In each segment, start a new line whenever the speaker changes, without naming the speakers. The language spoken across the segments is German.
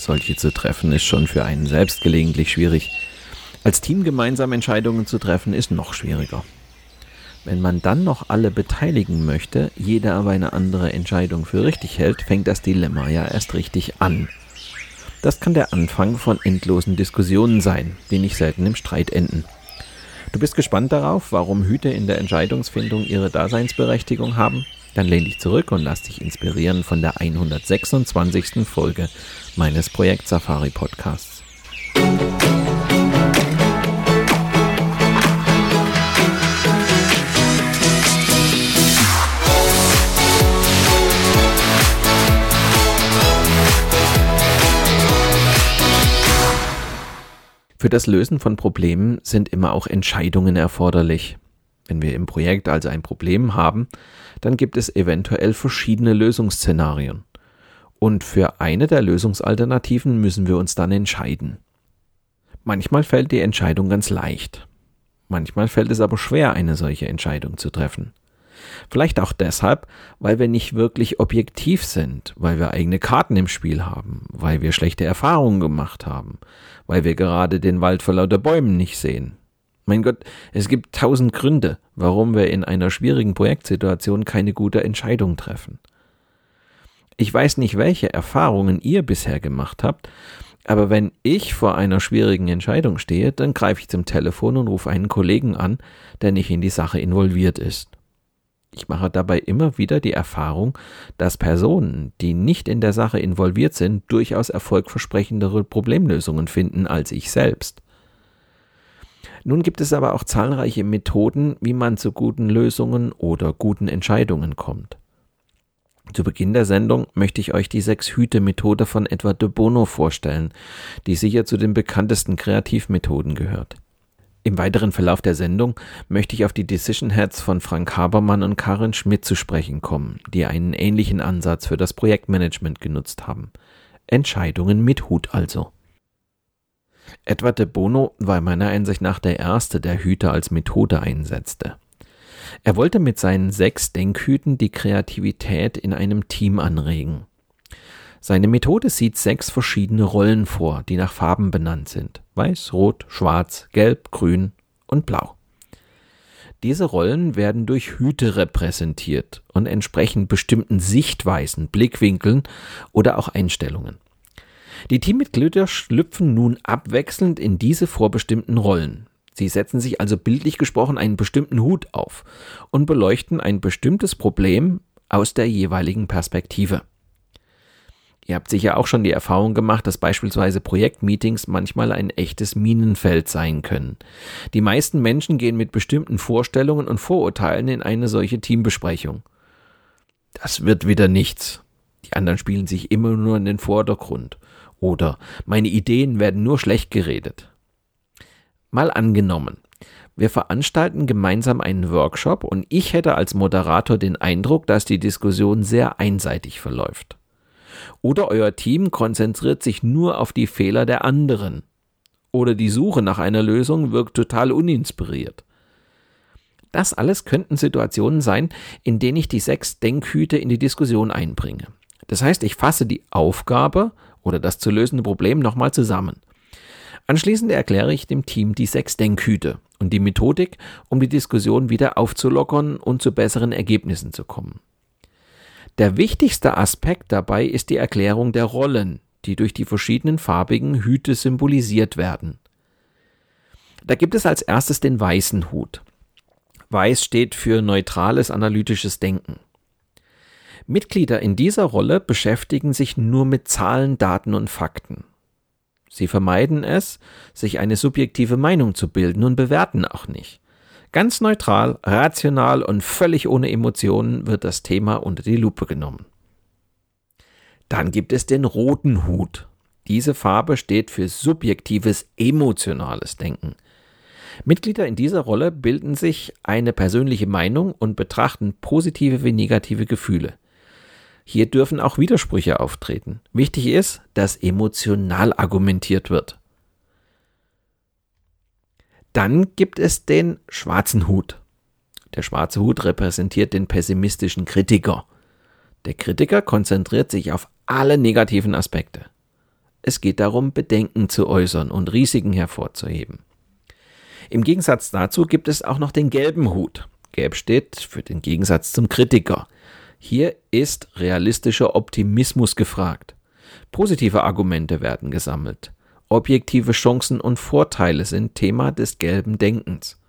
Solche zu treffen ist schon für einen selbst gelegentlich schwierig. Als Team gemeinsam Entscheidungen zu treffen ist noch schwieriger. Wenn man dann noch alle beteiligen möchte, jeder aber eine andere Entscheidung für richtig hält, fängt das Dilemma ja erst richtig an. Das kann der Anfang von endlosen Diskussionen sein, die nicht selten im Streit enden. Du bist gespannt darauf, warum Hüte in der Entscheidungsfindung ihre Daseinsberechtigung haben? Dann lehn dich zurück und lass dich inspirieren von der 126. Folge meines Projekt Safari Podcasts. Für das Lösen von Problemen sind immer auch Entscheidungen erforderlich. Wenn wir im Projekt also ein Problem haben, dann gibt es eventuell verschiedene Lösungsszenarien. Und für eine der Lösungsalternativen müssen wir uns dann entscheiden. Manchmal fällt die Entscheidung ganz leicht. Manchmal fällt es aber schwer, eine solche Entscheidung zu treffen. Vielleicht auch deshalb, weil wir nicht wirklich objektiv sind, weil wir eigene Karten im Spiel haben, weil wir schlechte Erfahrungen gemacht haben, weil wir gerade den Wald vor lauter Bäumen nicht sehen, mein Gott, es gibt tausend Gründe, warum wir in einer schwierigen Projektsituation keine gute Entscheidung treffen. Ich weiß nicht, welche Erfahrungen ihr bisher gemacht habt, aber wenn ich vor einer schwierigen Entscheidung stehe, dann greife ich zum Telefon und rufe einen Kollegen an, der nicht in die Sache involviert ist. Ich mache dabei immer wieder die Erfahrung, dass Personen, die nicht in der Sache involviert sind, durchaus erfolgversprechendere Problemlösungen finden als ich selbst. Nun gibt es aber auch zahlreiche Methoden, wie man zu guten Lösungen oder guten Entscheidungen kommt. Zu Beginn der Sendung möchte ich euch die Sechs-Hüte-Methode von Edward de Bono vorstellen, die sicher zu den bekanntesten Kreativmethoden gehört. Im weiteren Verlauf der Sendung möchte ich auf die Decision Heads von Frank Habermann und Karin Schmidt zu sprechen kommen, die einen ähnlichen Ansatz für das Projektmanagement genutzt haben. Entscheidungen mit Hut also. Edward de Bono war meiner Einsicht nach der erste, der Hüte als Methode einsetzte. Er wollte mit seinen sechs Denkhüten die Kreativität in einem Team anregen. Seine Methode sieht sechs verschiedene Rollen vor, die nach Farben benannt sind. Weiß, Rot, Schwarz, Gelb, Grün und Blau. Diese Rollen werden durch Hüte repräsentiert und entsprechen bestimmten Sichtweisen, Blickwinkeln oder auch Einstellungen. Die Teammitglieder schlüpfen nun abwechselnd in diese vorbestimmten Rollen. Sie setzen sich also bildlich gesprochen einen bestimmten Hut auf und beleuchten ein bestimmtes Problem aus der jeweiligen Perspektive. Ihr habt sicher auch schon die Erfahrung gemacht, dass beispielsweise Projektmeetings manchmal ein echtes Minenfeld sein können. Die meisten Menschen gehen mit bestimmten Vorstellungen und Vorurteilen in eine solche Teambesprechung. Das wird wieder nichts. Die anderen spielen sich immer nur in den Vordergrund. Oder meine Ideen werden nur schlecht geredet. Mal angenommen, wir veranstalten gemeinsam einen Workshop und ich hätte als Moderator den Eindruck, dass die Diskussion sehr einseitig verläuft. Oder euer Team konzentriert sich nur auf die Fehler der anderen. Oder die Suche nach einer Lösung wirkt total uninspiriert. Das alles könnten Situationen sein, in denen ich die sechs Denkhüte in die Diskussion einbringe. Das heißt, ich fasse die Aufgabe oder das zu lösende Problem nochmal zusammen. Anschließend erkläre ich dem Team die sechs Denkhüte und die Methodik, um die Diskussion wieder aufzulockern und zu besseren Ergebnissen zu kommen. Der wichtigste Aspekt dabei ist die Erklärung der Rollen, die durch die verschiedenen farbigen Hüte symbolisiert werden. Da gibt es als erstes den weißen Hut. Weiß steht für neutrales analytisches Denken. Mitglieder in dieser Rolle beschäftigen sich nur mit Zahlen, Daten und Fakten. Sie vermeiden es, sich eine subjektive Meinung zu bilden und bewerten auch nicht. Ganz neutral, rational und völlig ohne Emotionen wird das Thema unter die Lupe genommen. Dann gibt es den roten Hut. Diese Farbe steht für subjektives, emotionales Denken. Mitglieder in dieser Rolle bilden sich eine persönliche Meinung und betrachten positive wie negative Gefühle. Hier dürfen auch Widersprüche auftreten. Wichtig ist, dass emotional argumentiert wird. Dann gibt es den schwarzen Hut. Der schwarze Hut repräsentiert den pessimistischen Kritiker. Der Kritiker konzentriert sich auf alle negativen Aspekte. Es geht darum, Bedenken zu äußern und Risiken hervorzuheben. Im Gegensatz dazu gibt es auch noch den gelben Hut. Gelb steht für den Gegensatz zum Kritiker. Hier ist realistischer Optimismus gefragt. Positive Argumente werden gesammelt. Objektive Chancen und Vorteile sind Thema des gelben Denkens.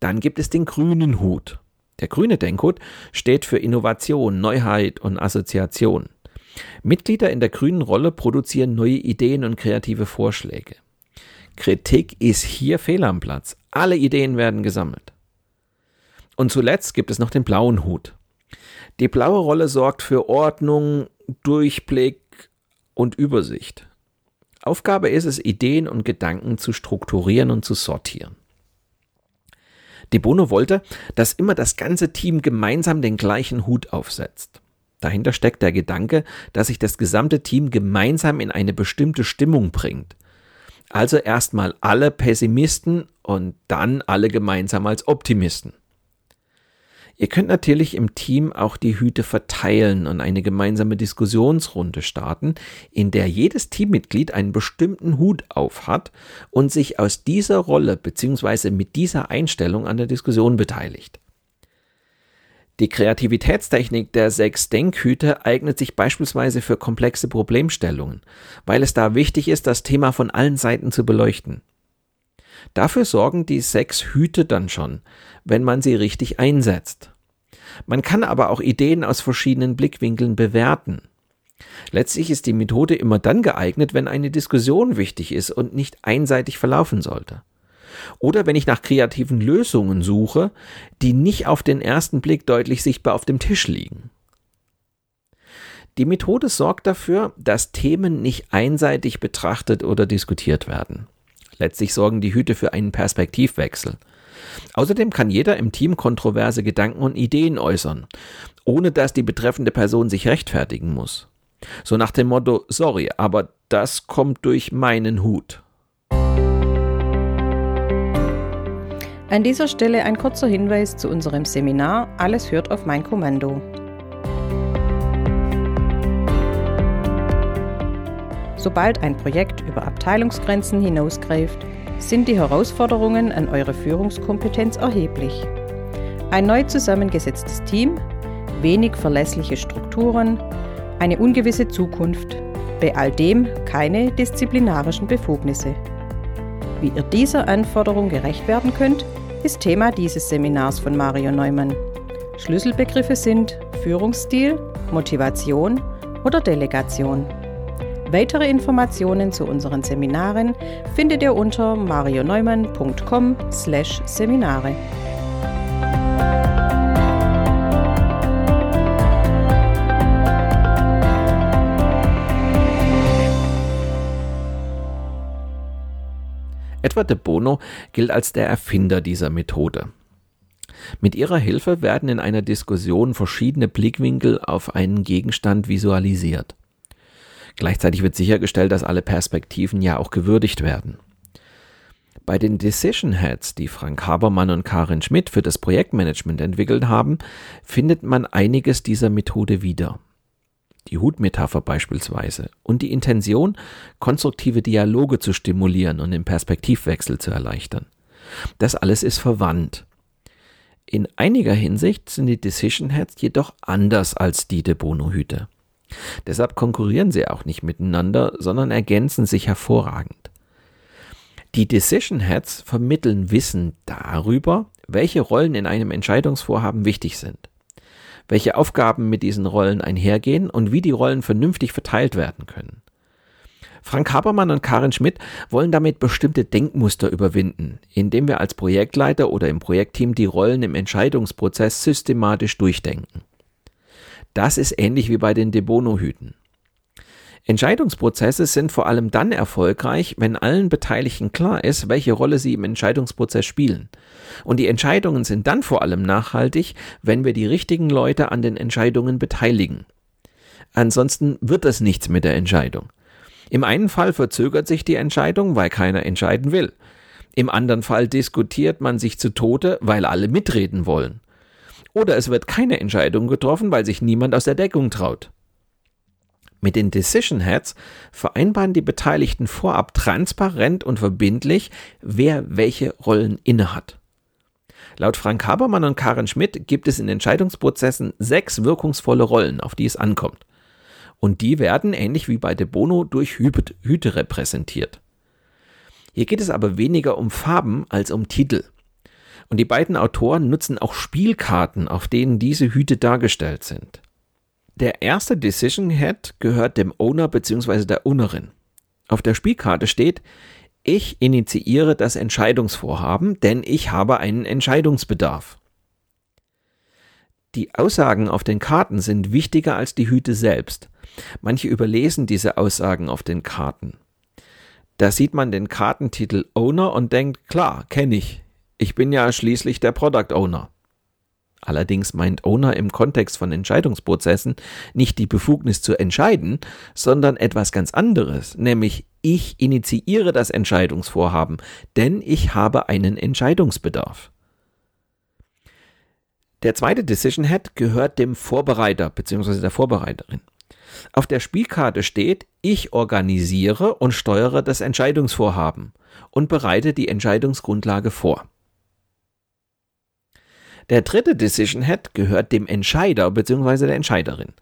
Dann gibt es den grünen Hut. Der grüne Denkhut steht für Innovation, Neuheit und Assoziation. Mitglieder in der grünen Rolle produzieren neue Ideen und kreative Vorschläge. Kritik ist hier fehl am Platz. Alle Ideen werden gesammelt. Und zuletzt gibt es noch den blauen Hut. Die blaue Rolle sorgt für Ordnung, Durchblick und Übersicht. Aufgabe ist es, Ideen und Gedanken zu strukturieren und zu sortieren. De Bono wollte, dass immer das ganze Team gemeinsam den gleichen Hut aufsetzt. Dahinter steckt der Gedanke, dass sich das gesamte Team gemeinsam in eine bestimmte Stimmung bringt. Also erstmal alle Pessimisten und dann alle gemeinsam als Optimisten. Ihr könnt natürlich im Team auch die Hüte verteilen und eine gemeinsame Diskussionsrunde starten, in der jedes Teammitglied einen bestimmten Hut aufhat und sich aus dieser Rolle bzw. mit dieser Einstellung an der Diskussion beteiligt. Die Kreativitätstechnik der sechs Denkhüte eignet sich beispielsweise für komplexe Problemstellungen, weil es da wichtig ist, das Thema von allen Seiten zu beleuchten. Dafür sorgen die sechs Hüte dann schon, wenn man sie richtig einsetzt. Man kann aber auch Ideen aus verschiedenen Blickwinkeln bewerten. Letztlich ist die Methode immer dann geeignet, wenn eine Diskussion wichtig ist und nicht einseitig verlaufen sollte. Oder wenn ich nach kreativen Lösungen suche, die nicht auf den ersten Blick deutlich sichtbar auf dem Tisch liegen. Die Methode sorgt dafür, dass Themen nicht einseitig betrachtet oder diskutiert werden. Letztlich sorgen die Hüte für einen Perspektivwechsel. Außerdem kann jeder im Team kontroverse Gedanken und Ideen äußern, ohne dass die betreffende Person sich rechtfertigen muss. So nach dem Motto, sorry, aber das kommt durch meinen Hut.
An dieser Stelle ein kurzer Hinweis zu unserem Seminar Alles hört auf mein Kommando. Sobald ein Projekt über Abteilungsgrenzen hinausgreift, sind die Herausforderungen an eure Führungskompetenz erheblich. Ein neu zusammengesetztes Team, wenig verlässliche Strukturen, eine ungewisse Zukunft, bei all dem keine disziplinarischen Befugnisse. Wie ihr dieser Anforderung gerecht werden könnt, ist Thema dieses Seminars von Mario Neumann. Schlüsselbegriffe sind Führungsstil, Motivation oder Delegation. Weitere Informationen zu unseren Seminaren findet ihr unter marioneumann.com/seminare.
Edward de Bono gilt als der Erfinder dieser Methode. Mit ihrer Hilfe werden in einer Diskussion verschiedene Blickwinkel auf einen Gegenstand visualisiert. Gleichzeitig wird sichergestellt, dass alle Perspektiven ja auch gewürdigt werden. Bei den Decision Heads, die Frank Habermann und Karin Schmidt für das Projektmanagement entwickelt haben, findet man einiges dieser Methode wieder. Die Hutmetapher beispielsweise und die Intention, konstruktive Dialoge zu stimulieren und den Perspektivwechsel zu erleichtern. Das alles ist verwandt. In einiger Hinsicht sind die Decision Heads jedoch anders als die de Bono-Hüte. Deshalb konkurrieren sie auch nicht miteinander, sondern ergänzen sich hervorragend. Die Decision Heads vermitteln Wissen darüber, welche Rollen in einem Entscheidungsvorhaben wichtig sind, welche Aufgaben mit diesen Rollen einhergehen und wie die Rollen vernünftig verteilt werden können. Frank Habermann und Karin Schmidt wollen damit bestimmte Denkmuster überwinden, indem wir als Projektleiter oder im Projektteam die Rollen im Entscheidungsprozess systematisch durchdenken. Das ist ähnlich wie bei den De Bono-Hüten. Entscheidungsprozesse sind vor allem dann erfolgreich, wenn allen Beteiligten klar ist, welche Rolle sie im Entscheidungsprozess spielen. Und die Entscheidungen sind dann vor allem nachhaltig, wenn wir die richtigen Leute an den Entscheidungen beteiligen. Ansonsten wird das nichts mit der Entscheidung. Im einen Fall verzögert sich die Entscheidung, weil keiner entscheiden will. Im anderen Fall diskutiert man sich zu Tode, weil alle mitreden wollen. Oder es wird keine Entscheidung getroffen, weil sich niemand aus der Deckung traut. Mit den Decision Heads vereinbaren die Beteiligten vorab transparent und verbindlich, wer welche Rollen innehat. Laut Frank Habermann und Karen Schmidt gibt es in Entscheidungsprozessen sechs wirkungsvolle Rollen, auf die es ankommt. Und die werden, ähnlich wie bei De Bono, durch Hüte repräsentiert. Hier geht es aber weniger um Farben als um Titel. Und die beiden Autoren nutzen auch Spielkarten, auf denen diese Hüte dargestellt sind. Der erste Decision Head gehört dem Owner bzw. der Ownerin. Auf der Spielkarte steht, ich initiiere das Entscheidungsvorhaben, denn ich habe einen Entscheidungsbedarf. Die Aussagen auf den Karten sind wichtiger als die Hüte selbst. Manche überlesen diese Aussagen auf den Karten. Da sieht man den Kartentitel Owner und denkt, klar, kenne ich. Ich bin ja schließlich der Product Owner. Allerdings meint Owner im Kontext von Entscheidungsprozessen nicht die Befugnis zu entscheiden, sondern etwas ganz anderes, nämlich ich initiiere das Entscheidungsvorhaben, denn ich habe einen Entscheidungsbedarf. Der zweite Decision Head gehört dem Vorbereiter bzw. der Vorbereiterin. Auf der Spielkarte steht, ich organisiere und steuere das Entscheidungsvorhaben und bereite die Entscheidungsgrundlage vor. Der dritte Decision Head gehört dem Entscheider bzw. der Entscheiderin.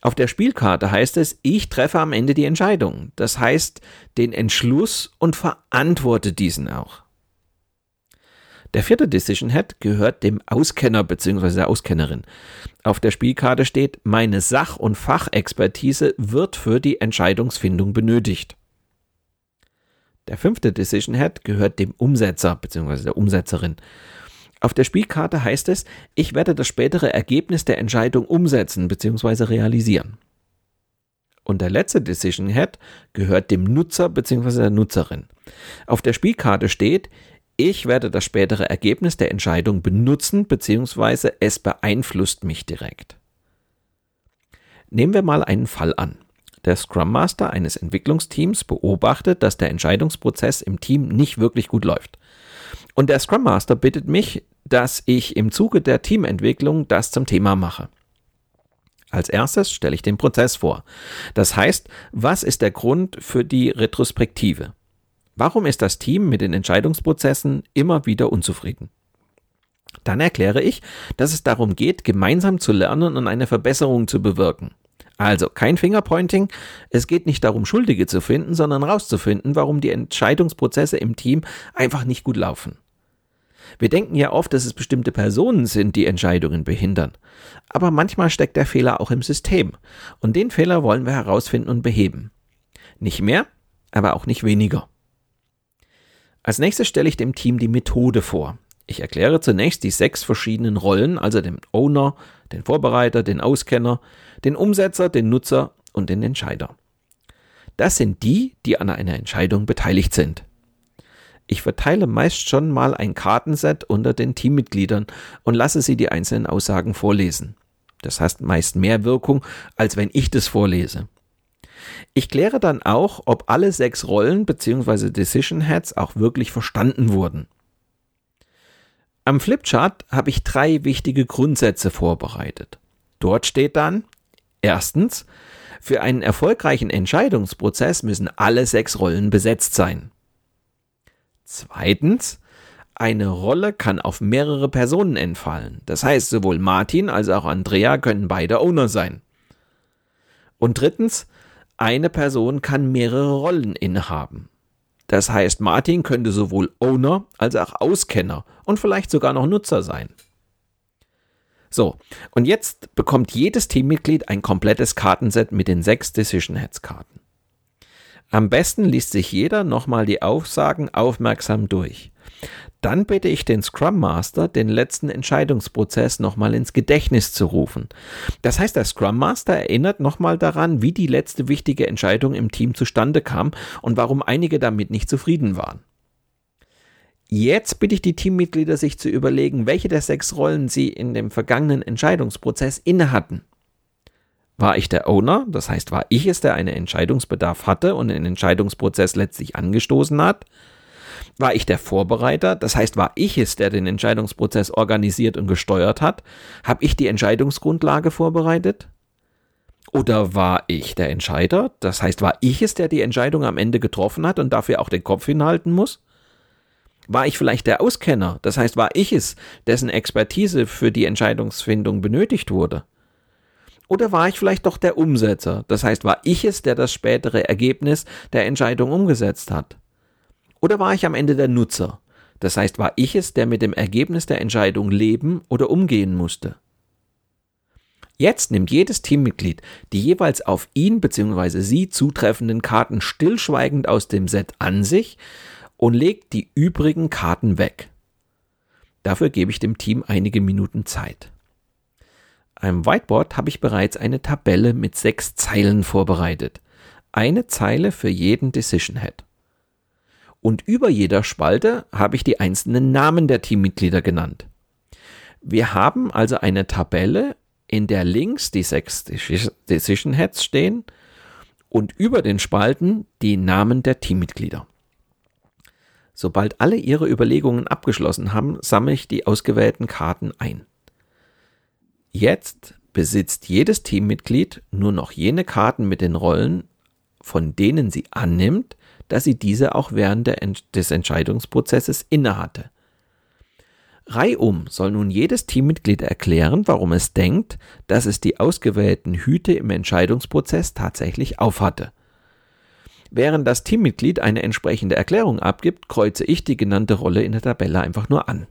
Auf der Spielkarte heißt es, ich treffe am Ende die Entscheidung. Das heißt, den Entschluss und verantworte diesen auch. Der vierte Decision Head gehört dem Auskenner bzw. der Auskennerin. Auf der Spielkarte steht, meine Sach- und Fachexpertise wird für die Entscheidungsfindung benötigt. Der fünfte Decision Head gehört dem Umsetzer bzw. der Umsetzerin. Auf der Spielkarte heißt es, ich werde das spätere Ergebnis der Entscheidung umsetzen bzw. realisieren. Und der letzte Decision Head gehört dem Nutzer bzw. der Nutzerin. Auf der Spielkarte steht, ich werde das spätere Ergebnis der Entscheidung benutzen bzw. es beeinflusst mich direkt. Nehmen wir mal einen Fall an. Der Scrum Master eines Entwicklungsteams beobachtet, dass der Entscheidungsprozess im Team nicht wirklich gut läuft. Und der Scrum Master bittet mich, dass ich im Zuge der Teamentwicklung das zum Thema mache. Als erstes stelle ich den Prozess vor. Das heißt, was ist der Grund für die Retrospektive? Warum ist das Team mit den Entscheidungsprozessen immer wieder unzufrieden? Dann erkläre ich, dass es darum geht, gemeinsam zu lernen und eine Verbesserung zu bewirken. Also kein Fingerpointing, es geht nicht darum, Schuldige zu finden, sondern herauszufinden, warum die Entscheidungsprozesse im Team einfach nicht gut laufen. Wir denken ja oft, dass es bestimmte Personen sind, die Entscheidungen behindern. Aber manchmal steckt der Fehler auch im System. Und den Fehler wollen wir herausfinden und beheben. Nicht mehr, aber auch nicht weniger. Als nächstes stelle ich dem Team die Methode vor. Ich erkläre zunächst die sechs verschiedenen Rollen, also den Owner, den Vorbereiter, den Auskenner, den Umsetzer, den Nutzer und den Entscheider. Das sind die, die an einer Entscheidung beteiligt sind. Ich verteile meist schon mal ein Kartenset unter den Teammitgliedern und lasse sie die einzelnen Aussagen vorlesen. Das heißt meist mehr Wirkung, als wenn ich das vorlese. Ich kläre dann auch, ob alle sechs Rollen bzw. Decision Heads auch wirklich verstanden wurden. Am Flipchart habe ich drei wichtige Grundsätze vorbereitet. Dort steht dann, erstens, für einen erfolgreichen Entscheidungsprozess müssen alle sechs Rollen besetzt sein. Zweitens, eine Rolle kann auf mehrere Personen entfallen. Das heißt, sowohl Martin als auch Andrea können beide Owner sein. Und drittens, eine Person kann mehrere Rollen innehaben. Das heißt, Martin könnte sowohl Owner als auch Auskenner und vielleicht sogar noch Nutzer sein. So, und jetzt bekommt jedes Teammitglied ein komplettes Kartenset mit den sechs Decision Heads Karten. Am besten liest sich jeder nochmal die Aussagen aufmerksam durch. Dann bitte ich den Scrum Master, den letzten Entscheidungsprozess nochmal ins Gedächtnis zu rufen. Das heißt, der Scrum Master erinnert nochmal daran, wie die letzte wichtige Entscheidung im Team zustande kam und warum einige damit nicht zufrieden waren. Jetzt bitte ich die Teammitglieder, sich zu überlegen, welche der sechs Rollen sie in dem vergangenen Entscheidungsprozess inne hatten. War ich der Owner, das heißt, war ich es, der einen Entscheidungsbedarf hatte und den Entscheidungsprozess letztlich angestoßen hat? War ich der Vorbereiter, das heißt, war ich es, der den Entscheidungsprozess organisiert und gesteuert hat? Habe ich die Entscheidungsgrundlage vorbereitet? Oder war ich der Entscheider, das heißt, war ich es, der die Entscheidung am Ende getroffen hat und dafür auch den Kopf hinhalten muss? War ich vielleicht der Auskenner, das heißt, war ich es, dessen Expertise für die Entscheidungsfindung benötigt wurde? Oder war ich vielleicht doch der Umsetzer, das heißt, war ich es, der das spätere Ergebnis der Entscheidung umgesetzt hat? Oder war ich am Ende der Nutzer? Das heißt, war ich es, der mit dem Ergebnis der Entscheidung leben oder umgehen musste? Jetzt nimmt jedes Teammitglied die jeweils auf ihn bzw. sie zutreffenden Karten stillschweigend aus dem Set an sich und legt die übrigen Karten weg. Dafür gebe ich dem Team einige Minuten Zeit. Am Whiteboard habe ich bereits eine Tabelle mit sechs Zeilen vorbereitet. Eine Zeile für jeden Decision Head. Und über jeder Spalte habe ich die einzelnen Namen der Teammitglieder genannt. Wir haben also eine Tabelle, in der links die sechs Decision Heads stehen und über den Spalten die Namen der Teammitglieder. Sobald alle ihre Überlegungen abgeschlossen haben, sammle ich die ausgewählten Karten ein. Jetzt besitzt jedes Teammitglied nur noch jene Karten mit den Rollen, von denen sie annimmt, dass sie diese auch während des Entscheidungsprozesses innehatte. Reihum soll nun jedes Teammitglied erklären, warum es denkt, dass es die ausgewählten Hüte im Entscheidungsprozess tatsächlich aufhatte. Während das Teammitglied eine entsprechende Erklärung abgibt, kreuze ich die genannte Rolle in der Tabelle einfach nur an.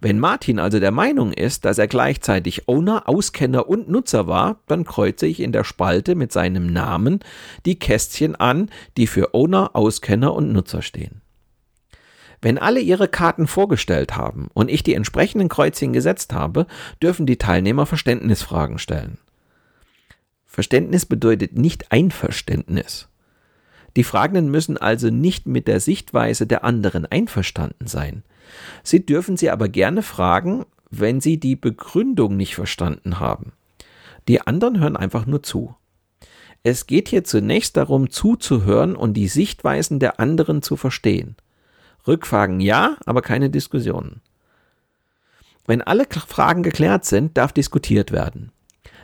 Wenn Martin also der Meinung ist, dass er gleichzeitig Owner, Auskenner und Nutzer war, dann kreuze ich in der Spalte mit seinem Namen die Kästchen an, die für Owner, Auskenner und Nutzer stehen. Wenn alle ihre Karten vorgestellt haben und ich die entsprechenden Kreuzchen gesetzt habe, dürfen die Teilnehmer Verständnisfragen stellen. Verständnis bedeutet nicht Einverständnis. Die Fragenden müssen also nicht mit der Sichtweise der anderen einverstanden sein. Sie dürfen sie aber gerne fragen, wenn sie die Begründung nicht verstanden haben. Die anderen hören einfach nur zu. Es geht hier zunächst darum, zuzuhören und die Sichtweisen der anderen zu verstehen. Rückfragen ja, aber keine Diskussionen. Wenn alle Fragen geklärt sind, darf diskutiert werden.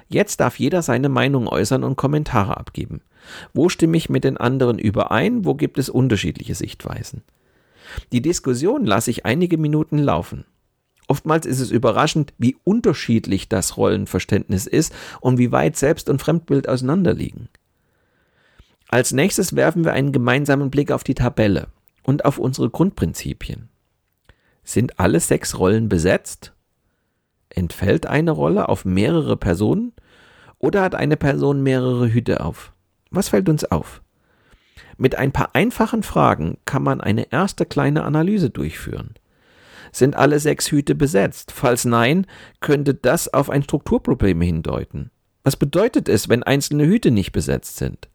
Jetzt darf jeder seine Meinung äußern und Kommentare abgeben. Wo stimme ich mit den anderen überein? Wo gibt es unterschiedliche Sichtweisen? Die Diskussion lasse ich einige Minuten laufen. Oftmals ist es überraschend, wie unterschiedlich das Rollenverständnis ist und wie weit Selbst- und Fremdbild auseinanderliegen. Als nächstes werfen wir einen gemeinsamen Blick auf die Tabelle und auf unsere Grundprinzipien. Sind alle sechs Rollen besetzt? Entfällt eine Rolle auf mehrere Personen oder hat eine Person mehrere Hüte auf? Was fällt uns auf? Mit ein paar einfachen Fragen kann man eine erste kleine Analyse durchführen. Sind alle sechs Hüte besetzt? Falls nein, könnte das auf ein Strukturproblem hindeuten. Was bedeutet es, wenn einzelne Hüte nicht besetzt sind?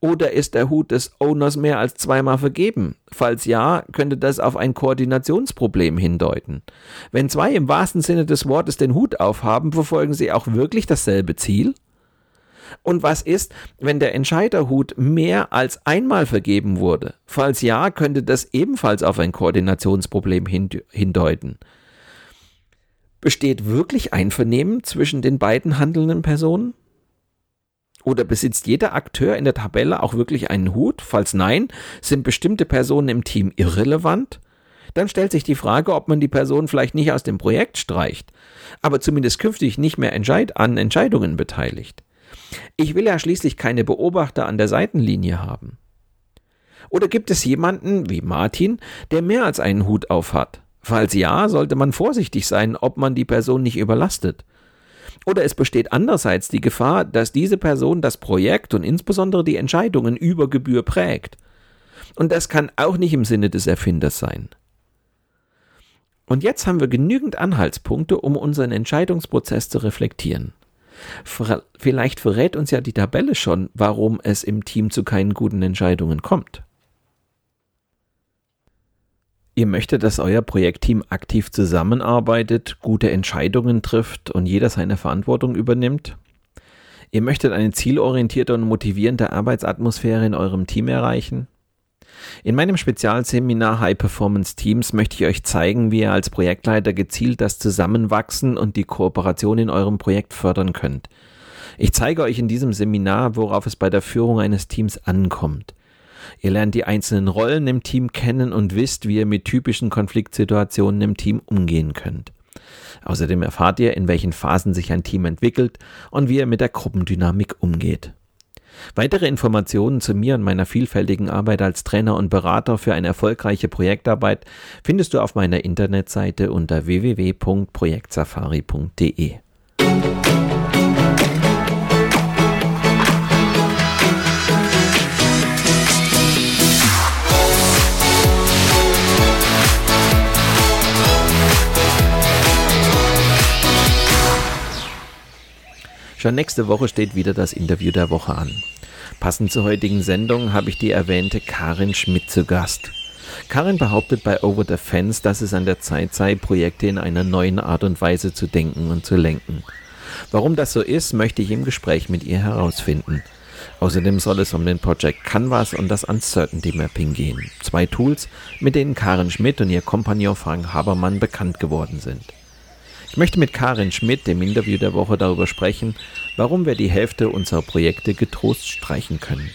Oder ist der Hut des Owners mehr als zweimal vergeben? Falls ja, könnte das auf ein Koordinationsproblem hindeuten. Wenn zwei im wahrsten Sinne des Wortes den Hut aufhaben, verfolgen sie auch wirklich dasselbe Ziel? Und was ist, wenn der Entscheiderhut mehr als einmal vergeben wurde? Falls ja, könnte das ebenfalls auf ein Koordinationsproblem hindeuten. Besteht wirklich Einvernehmen zwischen den beiden handelnden Personen? Oder besitzt jeder Akteur in der Tabelle auch wirklich einen Hut? Falls nein, sind bestimmte Personen im Team irrelevant? Dann stellt sich die Frage, ob man die Person vielleicht nicht aus dem Projekt streicht, aber zumindest künftig nicht mehr an Entscheidungen beteiligt. Ich will ja schließlich keine Beobachter an der Seitenlinie haben. Oder gibt es jemanden wie Martin, der mehr als einen Hut auf hat? Falls ja, sollte man vorsichtig sein, ob man die Person nicht überlastet. Oder es besteht andererseits die Gefahr, dass diese Person das Projekt und insbesondere die Entscheidungen über Gebühr prägt. Und das kann auch nicht im Sinne des Erfinders sein. Und jetzt haben wir genügend Anhaltspunkte, um unseren Entscheidungsprozess zu reflektieren. Vielleicht verrät uns ja die Tabelle schon, warum es im Team zu keinen guten Entscheidungen kommt. Ihr möchtet, dass euer Projektteam aktiv zusammenarbeitet, gute Entscheidungen trifft und jeder seine Verantwortung übernimmt? Ihr möchtet eine zielorientierte und motivierende Arbeitsatmosphäre in eurem Team erreichen? In meinem Spezialseminar High Performance Teams möchte ich euch zeigen, wie ihr als Projektleiter gezielt das Zusammenwachsen und die Kooperation in eurem Projekt fördern könnt. Ich zeige euch in diesem Seminar, worauf es bei der Führung eines Teams ankommt. Ihr lernt die einzelnen Rollen im Team kennen und wisst, wie ihr mit typischen Konfliktsituationen im Team umgehen könnt. Außerdem erfahrt ihr, in welchen Phasen sich ein Team entwickelt und wie ihr mit der Gruppendynamik umgeht. Weitere Informationen zu mir und meiner vielfältigen Arbeit als Trainer und Berater für eine erfolgreiche Projektarbeit findest du auf meiner Internetseite unter www.projektsafari.de. Schon nächste Woche steht wieder das Interview der Woche an. Passend zur heutigen Sendung habe ich die erwähnte Karin Schmidt zu Gast. Karin behauptet bei Over the Fence, dass es an der Zeit sei, Projekte in einer neuen Art und Weise zu denken und zu lenken. Warum das so ist, möchte ich im Gespräch mit ihr herausfinden. Außerdem soll es um den Project Canvas und das Uncertainty Mapping gehen. Zwei Tools, mit denen Karin Schmidt und ihr Kompagnon Frank Habermann bekannt geworden sind. Ich möchte mit Karin Schmidt, dem Interview der Woche, darüber sprechen, warum wir die Hälfte unserer Projekte getrost streichen können.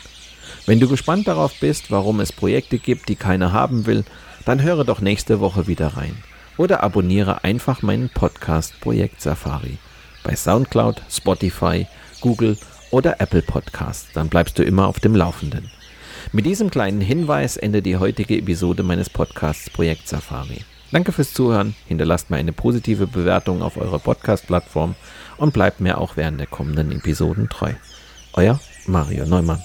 Wenn du gespannt darauf bist, warum es Projekte gibt, die keiner haben will, dann höre doch nächste Woche wieder rein. Oder abonniere einfach meinen Podcast Projekt Safari bei SoundCloud, Spotify, Google oder Apple Podcasts. Dann bleibst du immer auf dem Laufenden. Mit diesem kleinen Hinweis endet die heutige Episode meines Podcasts Projekt Safari. Danke fürs Zuhören, hinterlasst mir eine positive Bewertung auf eurer Podcast-Plattform und bleibt mir auch während der kommenden Episoden treu. Euer Mario Neumann.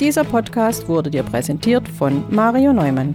Dieser Podcast wurde dir präsentiert von Mario Neumann.